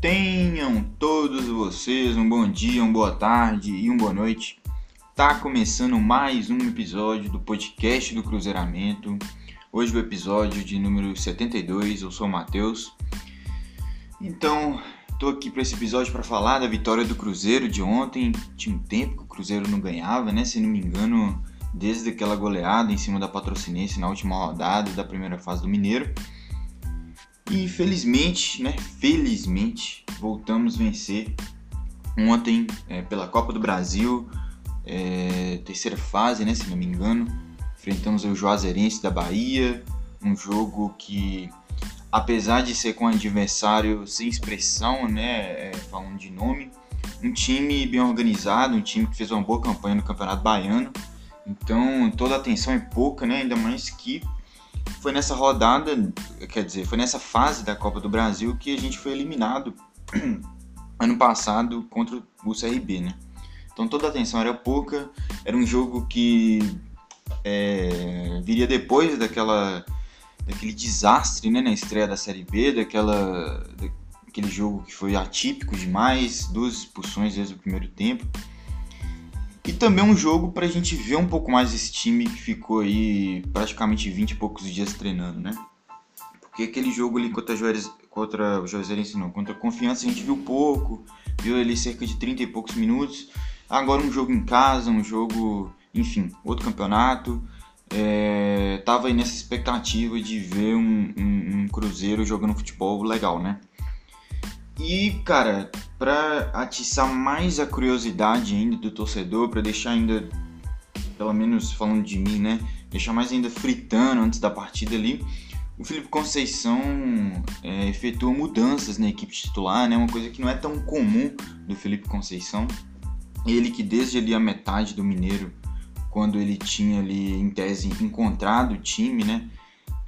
Tenham todos vocês um bom dia, uma boa tarde e uma boa noite. Tá começando mais um episódio do podcast do Cruzeiramento. Hoje o episódio de número 72. Eu sou o Matheus. Então, tô aqui para esse episódio para falar da vitória do Cruzeiro de ontem. Tinha um tempo que o Cruzeiro não ganhava, né? Se não me engano, desde aquela goleada em cima da Patrocinense na última rodada da primeira fase do Mineiro. E felizmente, né? Felizmente, voltamos a vencer ontem é, pela Copa do Brasil, é, terceira fase, né? Se não me engano. Enfrentamos o Juazeirense da Bahia, um jogo que, apesar de ser com um adversário sem expressão, né? É, falando de nome, um time bem organizado, um time que fez uma boa campanha no Campeonato Baiano. Então toda atenção é pouca, né? Ainda mais que foi nessa rodada, quer dizer, foi nessa fase da Copa do Brasil que a gente foi eliminado ano passado contra o CRB, né? Então toda a atenção era pouca, era um jogo que é, viria depois daquela daquele desastre, né, na estreia da Série B, daquela daquele jogo que foi atípico demais, duas expulsões desde o primeiro tempo. E também um jogo para a gente ver um pouco mais esse time que ficou aí praticamente 20 e poucos dias treinando, né? Porque aquele jogo ali contra, Juarez, contra Juazeirense não, contra a Confiança a gente viu pouco, viu ali cerca de 30 e poucos minutos. Agora um jogo em casa, um jogo, enfim, outro campeonato. É, tava aí nessa expectativa de ver um, um, um Cruzeiro jogando futebol legal, né? E, cara, para atiçar mais a curiosidade ainda do torcedor, para deixar ainda, pelo menos falando de mim, né, deixar mais ainda fritando antes da partida ali, o Felipe Conceição é, efetuou mudanças na equipe titular, né, uma coisa que não é tão comum do Felipe Conceição. Ele que desde ali a metade do Mineiro, quando ele tinha ali em tese encontrado o time, né,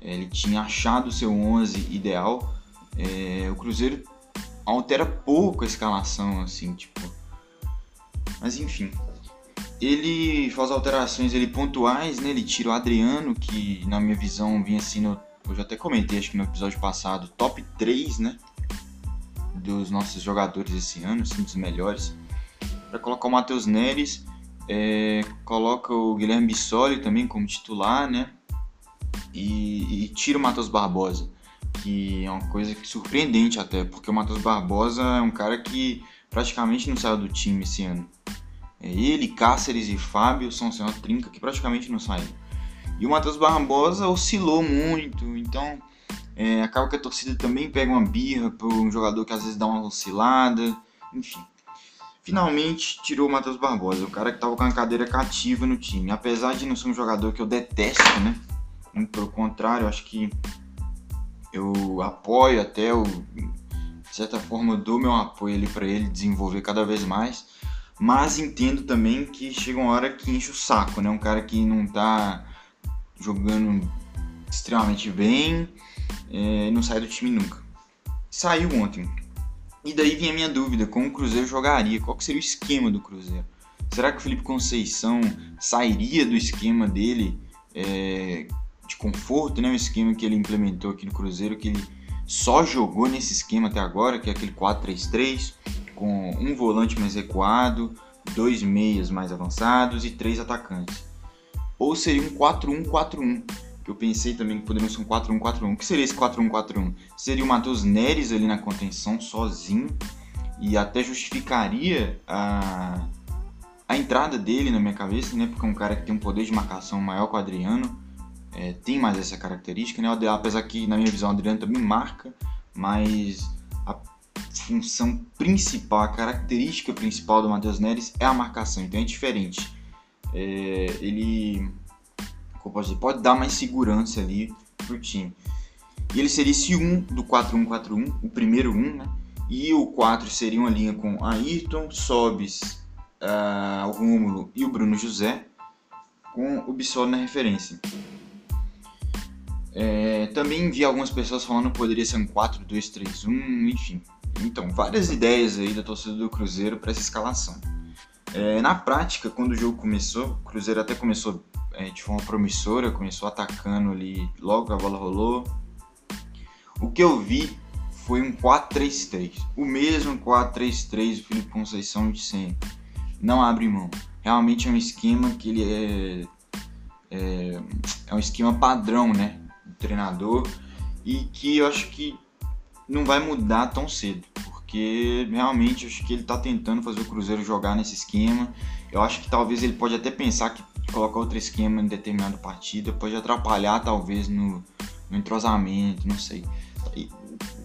ele tinha achado o seu 11 ideal. É, o Cruzeiro altera pouco a escalação, assim, tipo. Mas enfim. Ele faz alterações ele pontuais, né? Ele tira o Adriano, que na minha visão vinha assim no. Eu já até comentei, acho que no episódio passado, top 3, né? Dos nossos jogadores esse ano, assim, dos melhores. Para colocar o Matheus Neres, é, coloca o Guilherme Bissoli também como titular, né? E, e tira o Matheus Barbosa que é uma coisa que surpreendente até, porque o Matheus Barbosa é um cara que praticamente não saiu do time esse ano. É ele, Cáceres e Fábio são uma trinca que praticamente não saíram. E o Matheus Barbosa oscilou muito, então é, acaba que a torcida também pega uma birra por um jogador que às vezes dá uma oscilada, enfim. Finalmente tirou o Matheus Barbosa, o cara que estava com a cadeira cativa no time. Apesar de não ser um jogador que eu detesto, né? Pelo contrário, acho que eu apoio até, de certa forma, dou meu apoio ali para ele desenvolver cada vez mais, mas entendo também que chega uma hora que enche o saco, né? Um cara que não tá jogando extremamente bem é, não sai do time nunca. Saiu ontem. E daí vinha a minha dúvida, como o Cruzeiro jogaria? Qual seria o esquema do Cruzeiro? Será que o Felipe Conceição sairia do esquema dele é, de conforto, né? O esquema que ele implementou aqui no Cruzeiro, que ele só jogou nesse esquema até agora, que é aquele 4-3-3, com um volante mais recuado, dois meias mais avançados e três atacantes. Ou seria um 4-1-4-1, que eu pensei também que poderia ser um 4-1-4-1. O que seria esse 4-1-4-1? Seria o Matheus Neres ali na contenção, sozinho, e até justificaria a, a entrada dele na minha cabeça, né? Porque é um cara que tem um poder de marcação maior que o Adriano é, tem mais essa característica, né? Apesar que, na minha visão, o Adriano também marca, mas a função principal, a característica principal do Matheus Neres é a marcação, então é diferente. É, ele dizer, pode dar mais segurança ali pro time. E ele seria esse 1 do 4-1-4-1, o primeiro 1, né? E o 4 seria uma linha com Ayrton, Sobis, uh, o Rômulo e o Bruno José, com o Bissol na referência. É, também vi algumas pessoas falando que poderia ser um 4-2-3-1, enfim. Então, várias ideias aí da torcida do Cruzeiro para essa escalação. É, na prática, quando o jogo começou, o Cruzeiro até começou é, de forma promissora, começou atacando ali logo a bola rolou. O que eu vi foi um 4-3-3. O mesmo 4-3-3 do Felipe Conceição de sempre. Não abre mão. Realmente é um esquema que ele é, é, é um esquema padrão, né? Do treinador e que eu acho que não vai mudar tão cedo, porque realmente eu acho que ele está tentando fazer o Cruzeiro jogar nesse esquema. Eu acho que talvez ele pode até pensar que colocar outro esquema em determinada partida pode atrapalhar talvez no, no entrosamento, não sei.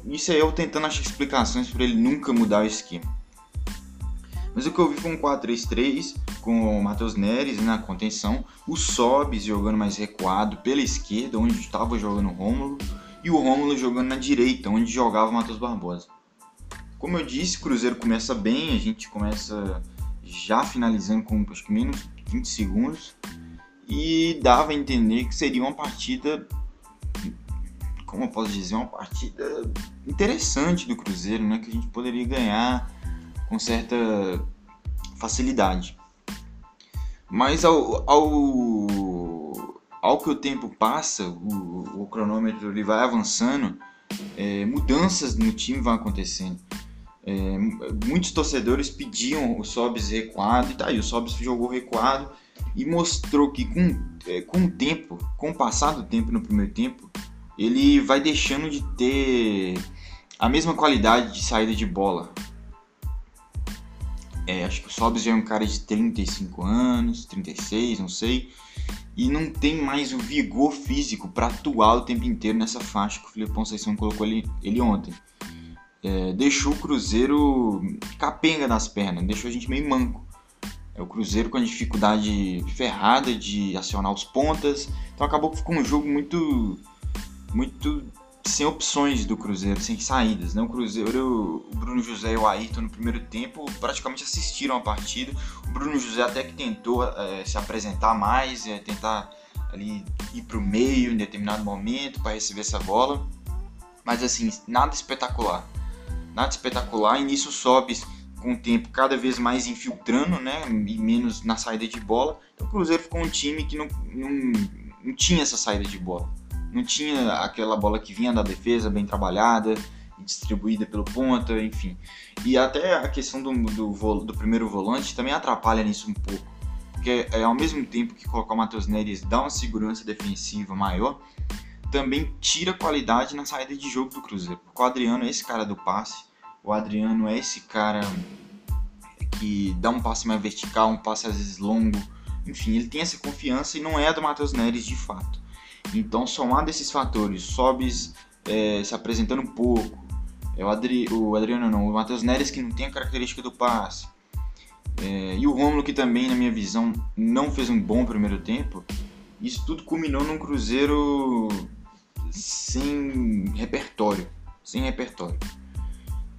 Isso é eu tentando achar explicações para ele nunca mudar o esquema. Mas o que eu vi foi um 4-3-3 com o Matheus Neres na contenção, o Sobis jogando mais recuado pela esquerda, onde estava jogando o Rômulo, e o Rômulo jogando na direita, onde jogava o Matheus Barbosa. Como eu disse, o Cruzeiro começa bem, a gente começa já finalizando com acho que menos 20 segundos e dava a entender que seria uma partida como eu posso dizer, uma partida interessante do Cruzeiro, né, que a gente poderia ganhar com certa facilidade. Mas ao, ao, ao que o tempo passa, o, o cronômetro ele vai avançando, é, mudanças no time vão acontecendo. É, muitos torcedores pediam o Sobs recuado, e tá aí, o Sobs jogou recuado e mostrou que com, é, com o tempo, com o passar do tempo no primeiro tempo, ele vai deixando de ter a mesma qualidade de saída de bola. É, acho que o Sobs já é um cara de 35 anos, 36, não sei, e não tem mais o vigor físico para atuar o tempo inteiro nessa faixa que o Felipe Conceição colocou ele, ele ontem. É, deixou o Cruzeiro capenga nas pernas, deixou a gente meio manco. É o Cruzeiro com a dificuldade ferrada de acionar os pontas, então acabou que ficou um jogo muito muito sem opções do Cruzeiro, sem saídas. Né? O Cruzeiro, o Bruno José e o Ayrton no primeiro tempo praticamente assistiram a partida. O Bruno José até que tentou é, se apresentar mais, é, tentar ali ir para o meio em determinado momento para receber essa bola. Mas assim, nada espetacular. Nada espetacular. E nisso sobe com o tempo cada vez mais infiltrando, né? E menos na saída de bola. Então o Cruzeiro ficou um time que não, não, não tinha essa saída de bola não tinha aquela bola que vinha da defesa bem trabalhada e distribuída pelo ponta, enfim. E até a questão do, do, do primeiro volante também atrapalha nisso um pouco. Porque é, ao mesmo tempo que colocar o Matheus Neres dá uma segurança defensiva maior, também tira qualidade na saída de jogo do Cruzeiro. Porque o Adriano é esse cara do passe, o Adriano é esse cara que dá um passe mais vertical, um passe às vezes longo, enfim, ele tem essa confiança e não é a do Matheus Neres de fato. Então, somado esses fatores, Sobis é, se apresentando um pouco, é o, Adri, o Adriano não, o Matheus Neres que não tem a característica do passe, é, e o Romulo que também, na minha visão, não fez um bom primeiro tempo, isso tudo culminou num Cruzeiro sem repertório, sem repertório.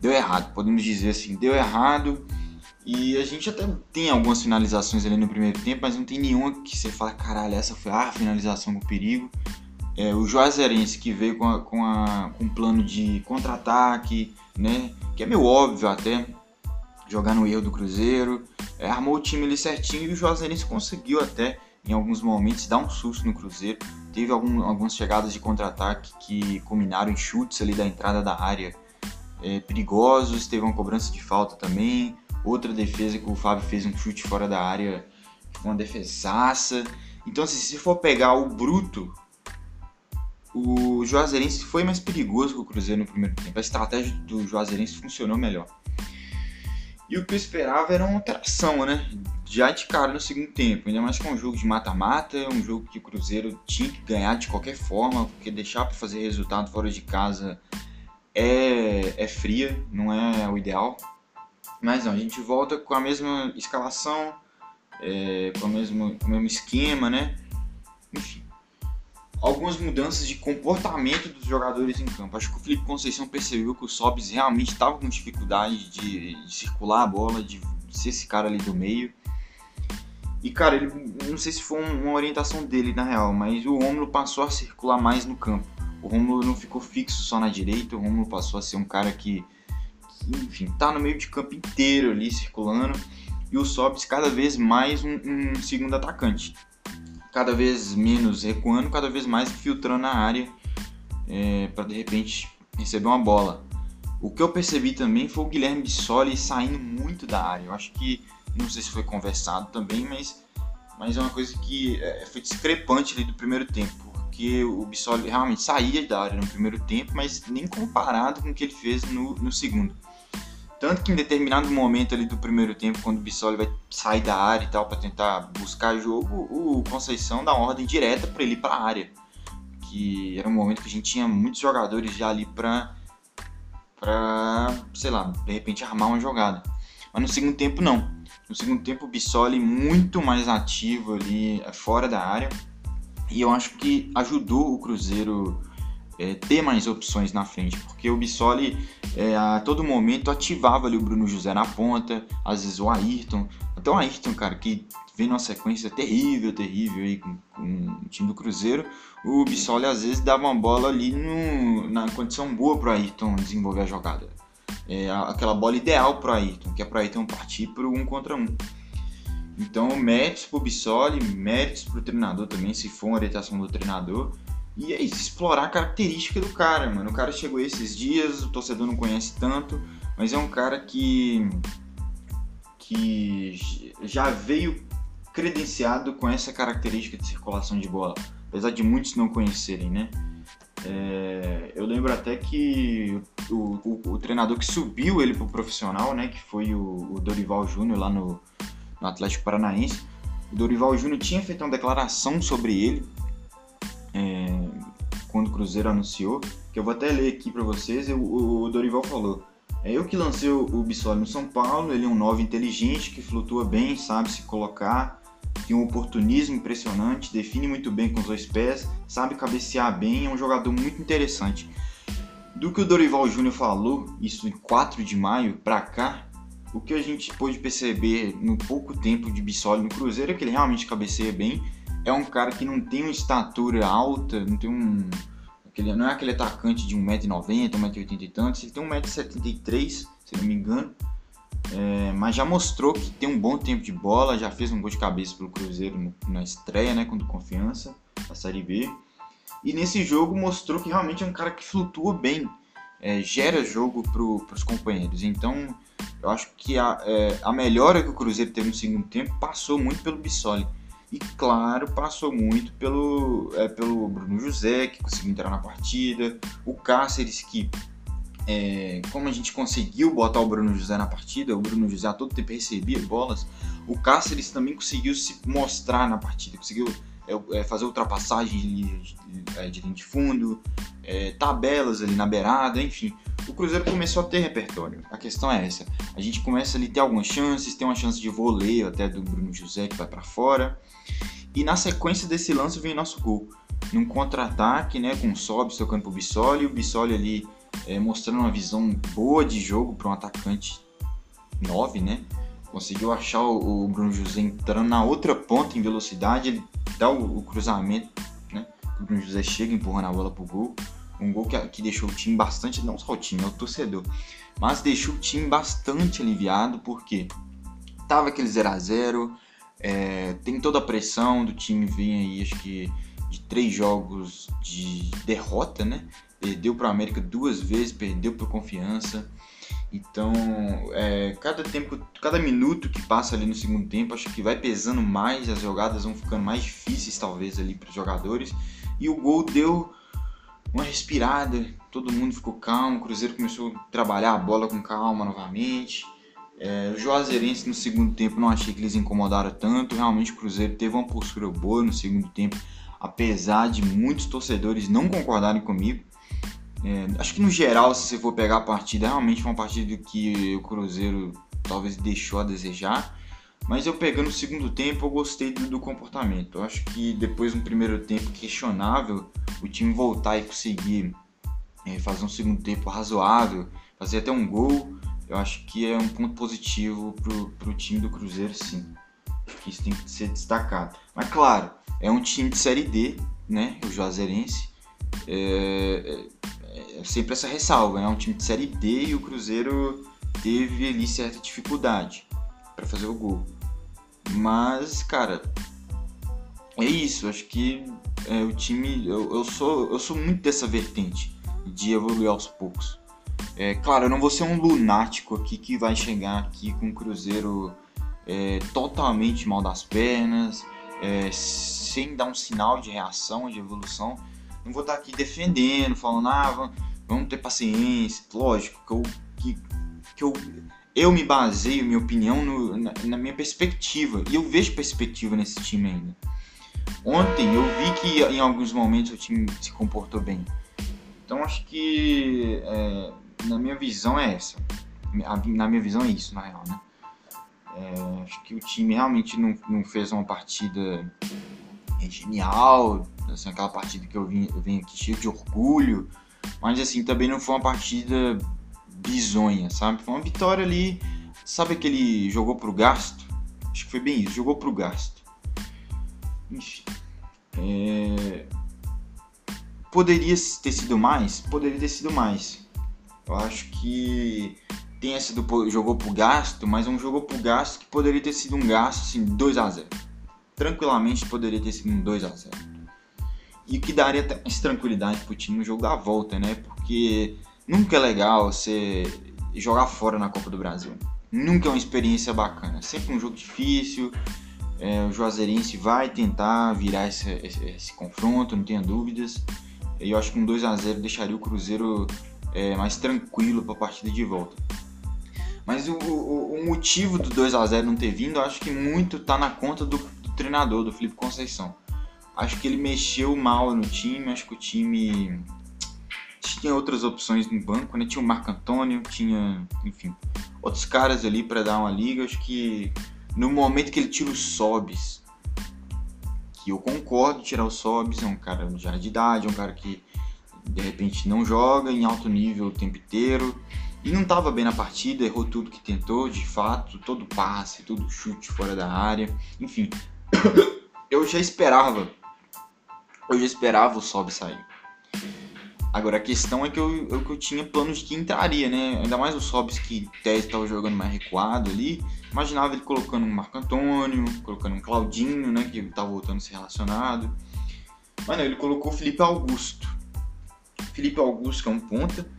Deu errado, podemos dizer assim, deu errado e a gente até tem algumas finalizações ali no primeiro tempo, mas não tem nenhuma que você fala, caralho, essa foi a finalização com perigo. É, o Juazeirense que veio com, a, com, a, com um plano de contra-ataque, né? Que é meio óbvio até, jogar no erro do Cruzeiro. É, armou o time ali certinho e o Juazeirense conseguiu até, em alguns momentos, dar um susto no Cruzeiro. Teve algum, algumas chegadas de contra-ataque que culminaram em chutes ali da entrada da área é, perigosos. Teve uma cobrança de falta também. Outra defesa que o Fábio fez um chute fora da área, uma defesaça. Então, assim, se for pegar o bruto, o Juazeirense foi mais perigoso que o Cruzeiro no primeiro tempo. A estratégia do Juazeirense funcionou melhor. E o que eu esperava era uma alteração, né? Já de cara no segundo tempo. Ainda mais com um jogo de mata-mata, um jogo que o Cruzeiro tinha que ganhar de qualquer forma, porque deixar para fazer resultado fora de casa é, é fria, não é o ideal. Mas não, a gente volta com a mesma escalação, é, com, o mesmo, com o mesmo esquema, né? Enfim, algumas mudanças de comportamento dos jogadores em campo. Acho que o Felipe Conceição percebeu que o Sobis realmente estava com dificuldade de, de, circular a bola, de ser esse cara ali do meio. E cara, ele não sei se foi uma orientação dele na real, mas o Romulo passou a circular mais no campo. O Romulo não ficou fixo só na direita, o Romulo passou a ser um cara que enfim, tá no meio de campo inteiro ali circulando. E o Sobis cada vez mais um, um segundo atacante. Cada vez menos recuando, cada vez mais filtrando a área é, para de repente receber uma bola. O que eu percebi também foi o Guilherme Bissoli saindo muito da área. Eu acho que, não sei se foi conversado também, mas, mas é uma coisa que é, foi discrepante ali do primeiro tempo. Porque o Bissoli realmente saía da área no primeiro tempo, mas nem comparado com o que ele fez no, no segundo. Tanto que em determinado momento ali do primeiro tempo, quando o Bissoli vai sair da área e tal para tentar buscar jogo, o Conceição dá uma ordem direta para ele ir para a área. Que era um momento que a gente tinha muitos jogadores já ali para sei lá, de repente armar uma jogada. Mas no segundo tempo não. No segundo tempo o Bissoli muito mais ativo ali fora da área. E eu acho que ajudou o Cruzeiro é, ter mais opções na frente, porque o Bissoli é, a todo momento ativava ali o Bruno José na ponta, às vezes o Ayrton, até o Ayrton, cara, que vem numa sequência terrível, terrível aí com, com o time do Cruzeiro, o Bissoli às vezes dava uma bola ali no, na condição boa para o Ayrton desenvolver a jogada. É, aquela bola ideal para o Ayrton, que é para o Ayrton partir para um contra um. Então, méritos para o Bissoli, méritos para o treinador também, se for uma orientação do treinador, e é isso, explorar a característica do cara, mano. O cara chegou esses dias, o torcedor não conhece tanto, mas é um cara que que já veio credenciado com essa característica de circulação de bola, apesar de muitos não conhecerem, né? É, eu lembro até que o, o, o, treinador que subiu ele pro profissional, né, que foi o, o Dorival Júnior lá no, no Atlético Paranaense, o Dorival Júnior tinha feito uma declaração sobre ele é, quando o Cruzeiro anunciou, que eu vou até ler aqui para vocês, o, o, Dorival falou. É eu que lancei o, o Bissoli no São Paulo, ele é um 9 inteligente, que flutua bem, sabe se colocar, tem um oportunismo impressionante, define muito bem com os dois pés, sabe cabecear bem, é um jogador muito interessante. Do que o Dorival Júnior falou, isso em 4 de maio para cá, o que a gente pôde perceber no pouco tempo de Bissoli no Cruzeiro é que ele realmente cabeceia bem, é um cara que não tem uma estatura alta, não tem um. Aquele, não é aquele atacante de 1,90m, 1,80m e tantos, ele tem 1,73m, se não me engano. É, mas já mostrou que tem um bom tempo de bola, já fez um gol de cabeça pelo Cruzeiro no, na estreia, né, contra Confiança, a Série B. E nesse jogo mostrou que realmente é um cara que flutua bem, é, gera jogo para os companheiros. Então, eu acho que a, é, a melhora que o Cruzeiro teve no segundo tempo passou muito pelo Bissoli. E claro, passou muito pelo, é, pelo Bruno José, que conseguiu entrar na partida, o Cáceres, que é, como a gente conseguiu botar o Bruno José na partida, o Bruno José a todo tempo recebia bolas, o Cáceres também conseguiu se mostrar na partida, conseguiu é fazer ultrapassagem de, de, de linha de fundo, é, tabelas ali na beirada, enfim. O Cruzeiro começou a ter repertório. A questão é essa. A gente começa ali a ter algumas chances, tem uma chance de voleio até do Bruno José que vai para fora. E na sequência desse lance vem nosso gol. Num contra-ataque, né, com o Sobs tocando pro Bissoli, o Bissoli ali é, mostrando uma visão boa de jogo para um atacante 9, né? Conseguiu achar o, Bruno José entrando na outra ponta em velocidade, ele dá o, o cruzamento, né? O Bruno José chega empurrando a bola pro gol. Um gol que, que deixou o time bastante, não só o time, é o torcedor, mas deixou o time bastante aliviado, porque tava aquele 0 a 0 é, tem toda a pressão do time vir aí, acho que de três jogos de derrota, né? Perdeu para o América duas vezes, perdeu por confiança. Então, é, cada tempo, cada minuto que passa ali no segundo tempo, acho que vai pesando mais, as jogadas vão ficando mais difíceis talvez ali para os jogadores. E o gol deu uma respirada, todo mundo ficou calmo, o Cruzeiro começou a trabalhar a bola com calma novamente. É, o Juazeirense no segundo tempo não achei que eles incomodaram tanto. Realmente o Cruzeiro teve uma postura boa no segundo tempo, apesar de muitos torcedores não concordarem comigo. É, acho que no geral, se você for pegar a partida, realmente foi uma partida que o Cruzeiro talvez deixou a desejar. Mas eu pegando o segundo tempo, eu gostei do, do comportamento. Eu acho que depois de um primeiro tempo questionável, o time voltar e conseguir é, fazer um segundo tempo razoável, fazer até um gol, eu acho que é um ponto positivo pro, o time do Cruzeiro, sim. Acho que isso tem que ser destacado. Mas claro, é um time de Série D, né? O Juazeirense. É, é, é sempre essa ressalva, né? É um time de Série D e o Cruzeiro teve ali certa dificuldade para fazer o gol. Mas, cara, é isso. Acho que é, o time. Eu, eu, sou, eu sou muito dessa vertente de evoluir aos poucos. É, claro, eu não vou ser um lunático aqui que vai chegar aqui com o Cruzeiro é, totalmente mal das pernas, é, sem dar um sinal de reação, de evolução. Não vou estar aqui defendendo, falando, ah, vamos ter paciência. Lógico que eu, que, que eu, eu me baseio, minha opinião, no, na, na minha perspectiva. E eu vejo perspectiva nesse time ainda. Ontem eu vi que em alguns momentos o time se comportou bem. Então acho que é, na minha visão é essa. Na minha visão é isso, na real, né? É, acho que o time realmente não, não fez uma partida genial, assim, aquela partida que eu, vim, eu venho aqui cheio de orgulho, mas assim, também não foi uma partida bizonha, sabe? Foi uma vitória ali, sabe aquele jogou pro gasto? Acho que foi bem isso, jogou pro gasto. Enfim, é... Poderia ter sido mais? Poderia ter sido mais. Eu acho que tenha sido jogou pro gasto, mas um jogou pro gasto que poderia ter sido um gasto assim 2 a 0. Tranquilamente poderia ter sido um 2 a 0. E que daria até mais tranquilidade pro time no jogo da volta, né? Porque nunca é legal você jogar fora na Copa do Brasil. Nunca é uma experiência bacana. Sempre um jogo difícil. É, o Juazeirense vai tentar virar esse, esse, esse confronto, não tenha dúvidas. E eu acho que um 2 a 0 deixaria o Cruzeiro é, mais tranquilo para a partida de volta. Mas o, o, o, motivo do 2 a 0 não ter vindo, eu acho que muito tá na conta do, do, treinador, do Felipe Conceição. Acho que ele mexeu mal no time, acho que o time tinha outras opções no banco, né? Tinha o Marco Antônio, tinha, enfim, outros caras ali para dar uma liga. Acho que no momento que ele tira os Sobs, que eu concordo tirar os Sobs, é um cara já de idade, é um cara que de repente não joga em alto nível o tempo inteiro e não estava bem na partida, errou tudo que tentou, de fato, todo passe, todo chute fora da área, enfim. eu já esperava, eu já esperava o Sobe sair. Agora a questão é que eu, eu, eu tinha planos de que entraria, né? Ainda mais o Sobs que Tese estava jogando mais recuado ali. Imaginava ele colocando um Marco Antônio, colocando um Claudinho, né? Que estava voltando a ser relacionado. Mas não, ele colocou o Felipe Augusto. Felipe Augusto, que é um ponta,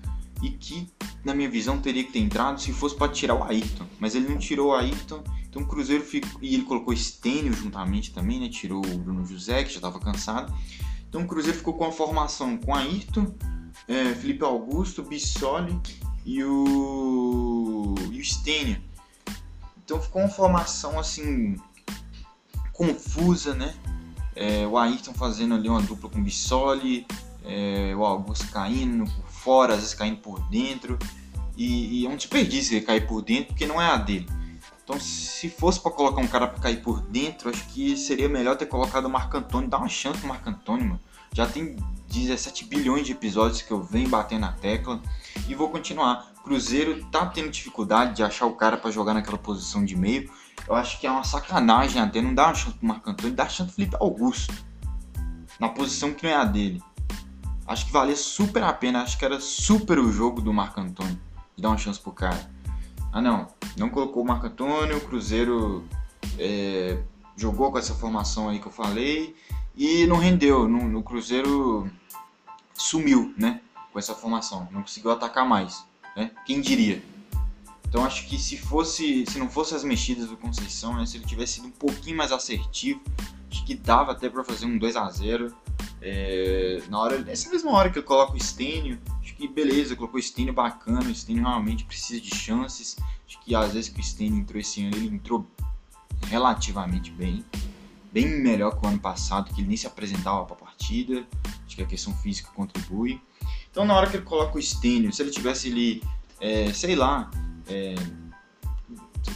e que, na minha visão, teria que ter entrado se fosse para tirar o Ayrton. Mas ele não tirou o Ayrton, então o Cruzeiro ficou. E ele colocou Stênio juntamente também, né? Tirou o Bruno José, que já estava cansado. Então o Cruzeiro ficou com a formação com Ayrton, é, Felipe Augusto, Bissoli e o. e o Stênio. Então ficou uma formação assim. confusa, né? É, o Ayrton fazendo ali uma dupla com o Bissoli, é, o Augusto caindo por fora, às vezes caindo por dentro. E, e é um desperdício ele cair por dentro, porque não é a dele. Então, se fosse para colocar um cara para cair por dentro, acho que seria melhor ter colocado o Marco Antônio. Dá uma chance pro Marco Antônio, mano. Já tem 17 bilhões de episódios que eu venho batendo na tecla e vou continuar. Cruzeiro tá tendo dificuldade de achar o cara para jogar naquela posição de meio. Eu acho que é uma sacanagem até não dar uma chance pro Marco Antônio, dá chance pro Felipe Augusto. Na posição que não é a dele. Acho que valia super a pena, acho que era super o jogo do Marco Antônio, de dar uma chance pro cara. Ah não, não colocou o Marco Antônio, o Cruzeiro é, jogou com essa formação aí que eu falei e não rendeu. No, no, Cruzeiro sumiu, né? Com essa formação, não conseguiu atacar mais, né? Quem diria? Então acho que se fosse, se não fosse as mexidas do Conceição, né, se ele tivesse sido um pouquinho mais assertivo, acho que dava até para fazer um 2 a 0 é, na hora, nessa mesma hora que eu coloco o Stênio, acho que beleza, colocou o Stênio bacana, o Stênio realmente precisa de chances. Acho que às vezes que o Stênio entrou esse ano, ele entrou relativamente bem, bem melhor que o ano passado, que ele nem se apresentava para a partida. Acho que a questão física contribui. Então na hora que ele coloca o Stênio, se ele tivesse ali, é, sei lá, é,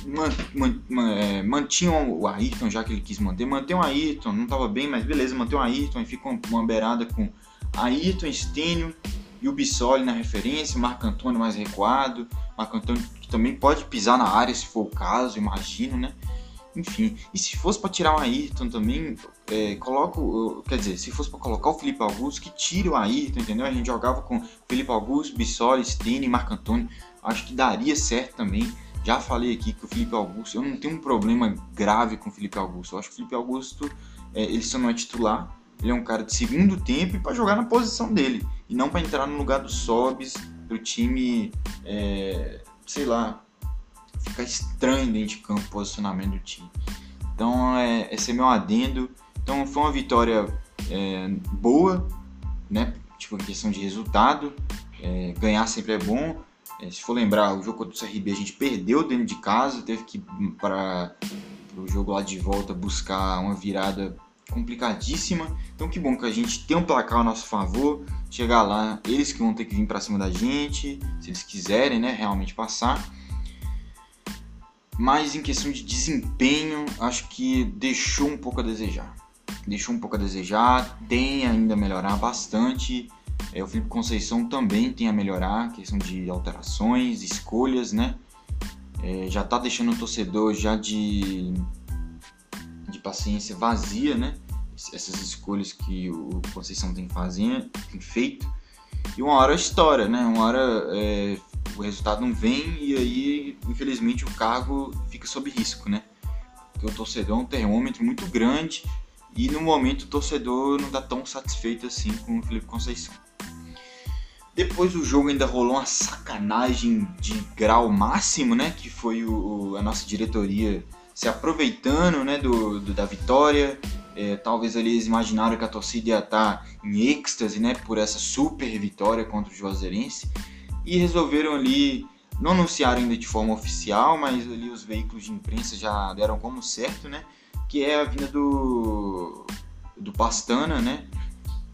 man, man, man, é, mantinham o Ayrton, já que ele quis manter, mantém o Ayrton, não estava bem, mas beleza, mantém o Ayrton, aí fica uma beirada com Ayrton, Stênio e o Bissoli na referência, Marco Antônio mais recuado, Marco Antônio que também pode pisar na área se for o caso, imagino, né? Enfim, e se fosse para tirar o Ayrton também, é, coloco, quer dizer, se fosse para colocar o Felipe Augusto, que tire o Ayrton, entendeu? A gente jogava com Felipe Augusto, Bissoli, Stênio e Marco Antônio, acho que daria certo também. Já falei aqui que o Felipe Augusto, eu não tenho um problema grave com o Felipe Augusto. Eu acho que o Felipe Augusto, é, ele só não é titular. Ele é um cara de segundo tempo e para jogar na posição dele. E não para entrar no lugar do Sobis, do time, é, sei lá, ficar estranho dentro de campo o posicionamento do time. Então, é, esse é meu adendo. Então, foi uma vitória é, boa, né? Tipo, em questão de resultado. É, ganhar sempre é bom. É, se for lembrar, o jogo contra o CRB a gente perdeu dentro de casa, teve que ir para o jogo lá de volta buscar uma virada complicadíssima. Então que bom que a gente tem um placar a nosso favor. Chegar lá, eles que vão ter que vir para cima da gente, se eles quiserem, né, realmente passar. Mas em questão de desempenho, acho que deixou um pouco a desejar. Deixou um pouco a desejar, tem ainda a melhorar bastante. É, o Felipe Conceição também tem a melhorar, questão de alterações, escolhas, né? É, já tá deixando o torcedor já de, de paciência vazia, né? Essas escolhas que o Conceição tem, fazendo, tem feito. E uma hora estoura, né? Uma hora é, o resultado não vem e aí, infelizmente, o cargo fica sob risco, né? Porque o torcedor é um termômetro muito grande e no momento o torcedor não está tão satisfeito assim com o Felipe Conceição. Depois do jogo ainda rolou uma sacanagem de grau máximo, né? Que foi o, a nossa diretoria se aproveitando né, do, do da vitória. É, talvez eles imaginaram que a torcida ia estar tá em êxtase né, por essa super vitória contra o Juazeirense e resolveram ali, não anunciar ainda de forma oficial, mas ali os veículos de imprensa já deram como certo, né? Que é a vinda do, do Pastana, né?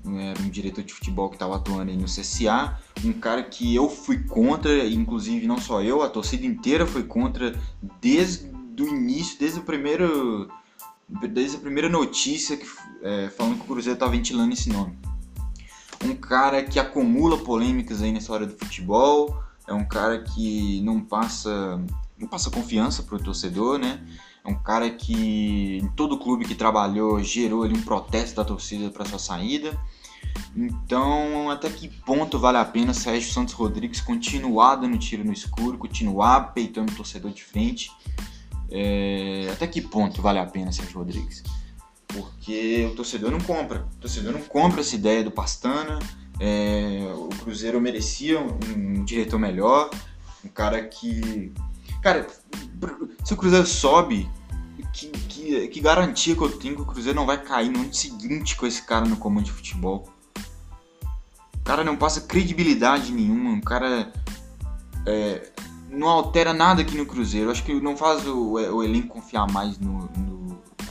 Era um diretor de futebol que estava atuando aí no CSA, um cara que eu fui contra, inclusive não só eu, a torcida inteira foi contra desde o início, desde o primeiro desde a primeira notícia que, é, falando que o Cruzeiro estava ventilando esse nome um cara que acumula polêmicas aí nessa hora do futebol, é um cara que não passa, não passa confiança pro torcedor, né? É um cara que em todo clube que trabalhou gerou ali um protesto da torcida para sua saída. Então, até que ponto vale a pena Sérgio Santos Rodrigues continuar dando tiro no escuro, continuar peitando o torcedor de frente? É... Até que ponto vale a pena Sérgio Rodrigues? porque o torcedor não compra. O torcedor não compra essa ideia do Pastana. É, o Cruzeiro merecia um, um, diretor melhor, um cara que. Cara, se o Cruzeiro sobe, que, que, que, garantia que eu tenho que o Cruzeiro não vai cair no ano seguinte com esse cara no comando de futebol? O cara não passa credibilidade nenhuma, o cara é, não altera nada aqui no Cruzeiro. Acho que não faz o, o elenco confiar mais no, no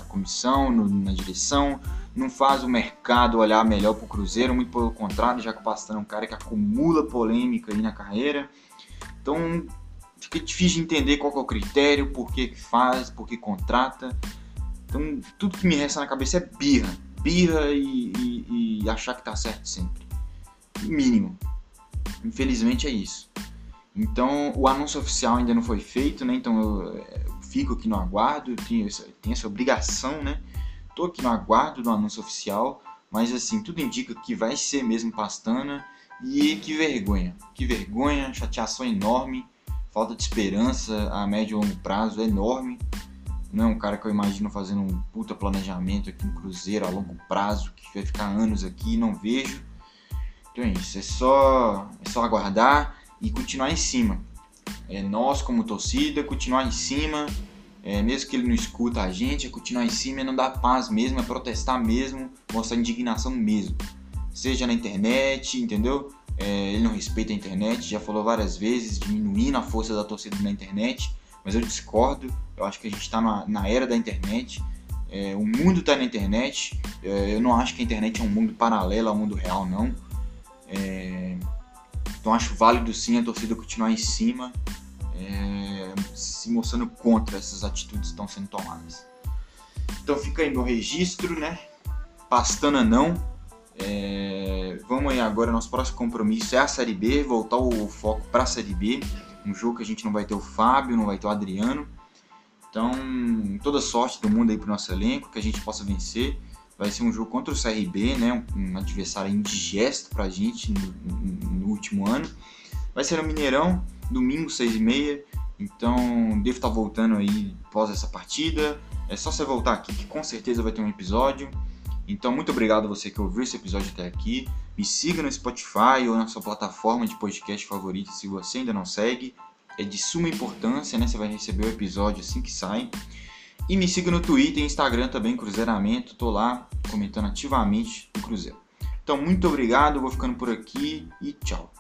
comissão, no, na direção, não faz o mercado olhar melhor para o Cruzeiro, muito pelo contrário, já que o Pastano é um cara que acumula polêmica aí na carreira. Então fica difícil de entender qual é o critério, por que faz, por que contrata. Então tudo que me resta na cabeça é birra. Birra e, e, e achar que tá certo sempre. mínimo. Infelizmente é isso. Então o anúncio oficial ainda não foi feito, né? Então eu, fico aqui no aguardo, tenho essa, tenho essa obrigação, né? Tô aqui no aguardo do anúncio oficial, mas assim, tudo indica que vai ser mesmo Pastana e que vergonha, que vergonha, chateação enorme, falta de esperança a médio e longo prazo é enorme. Não é um cara que eu imagino fazendo um puta planejamento aqui no Cruzeiro a longo prazo, que vai ficar anos aqui, não vejo. Então é isso, é só, é só aguardar e continuar em cima é, nós como torcida, continuar em cima, é, mesmo que ele não escuta a gente, é continuar em cima, é não dar paz mesmo, é protestar mesmo, mostrar indignação mesmo. Seja na internet, entendeu? É, ele não respeita a internet, já falou várias vezes, diminuindo a força da torcida na internet, mas eu discordo, eu acho que a gente está na, na, era da internet, é, o mundo está na internet, é, eu não acho que a internet é um mundo paralelo ao mundo real, não. É, então acho válido sim a torcida continuar em cima, é, se mostrando contra essas atitudes que estão sendo tomadas. Então fica aí meu registro, né? Pastana não. É, vamos aí agora, nosso próximo compromisso é a Série B, voltar o foco para a Série B. Um jogo que a gente não vai ter o Fábio, não vai ter o Adriano. Então, toda sorte do mundo aí pro nosso elenco, que a gente possa vencer. Vai ser um jogo contra o CRB, né? Um, um adversário indigesto pra gente no, no, no, último ano. Vai ser no Mineirão, domingo, 6 e meia. Então, devo estar voltando aí após essa partida. É só você voltar aqui que com certeza vai ter um episódio. Então, muito obrigado a você que ouviu esse episódio até aqui. Me siga no Spotify ou na sua plataforma de podcast favorita se você ainda não segue. É de suma importância, né? Você vai receber o episódio assim que sai. E me siga no Twitter e Instagram também, Cruzeiramento. Tô lá comentando ativamente do Cruzeiro. Então, muito obrigado, vou ficando por aqui e tchau.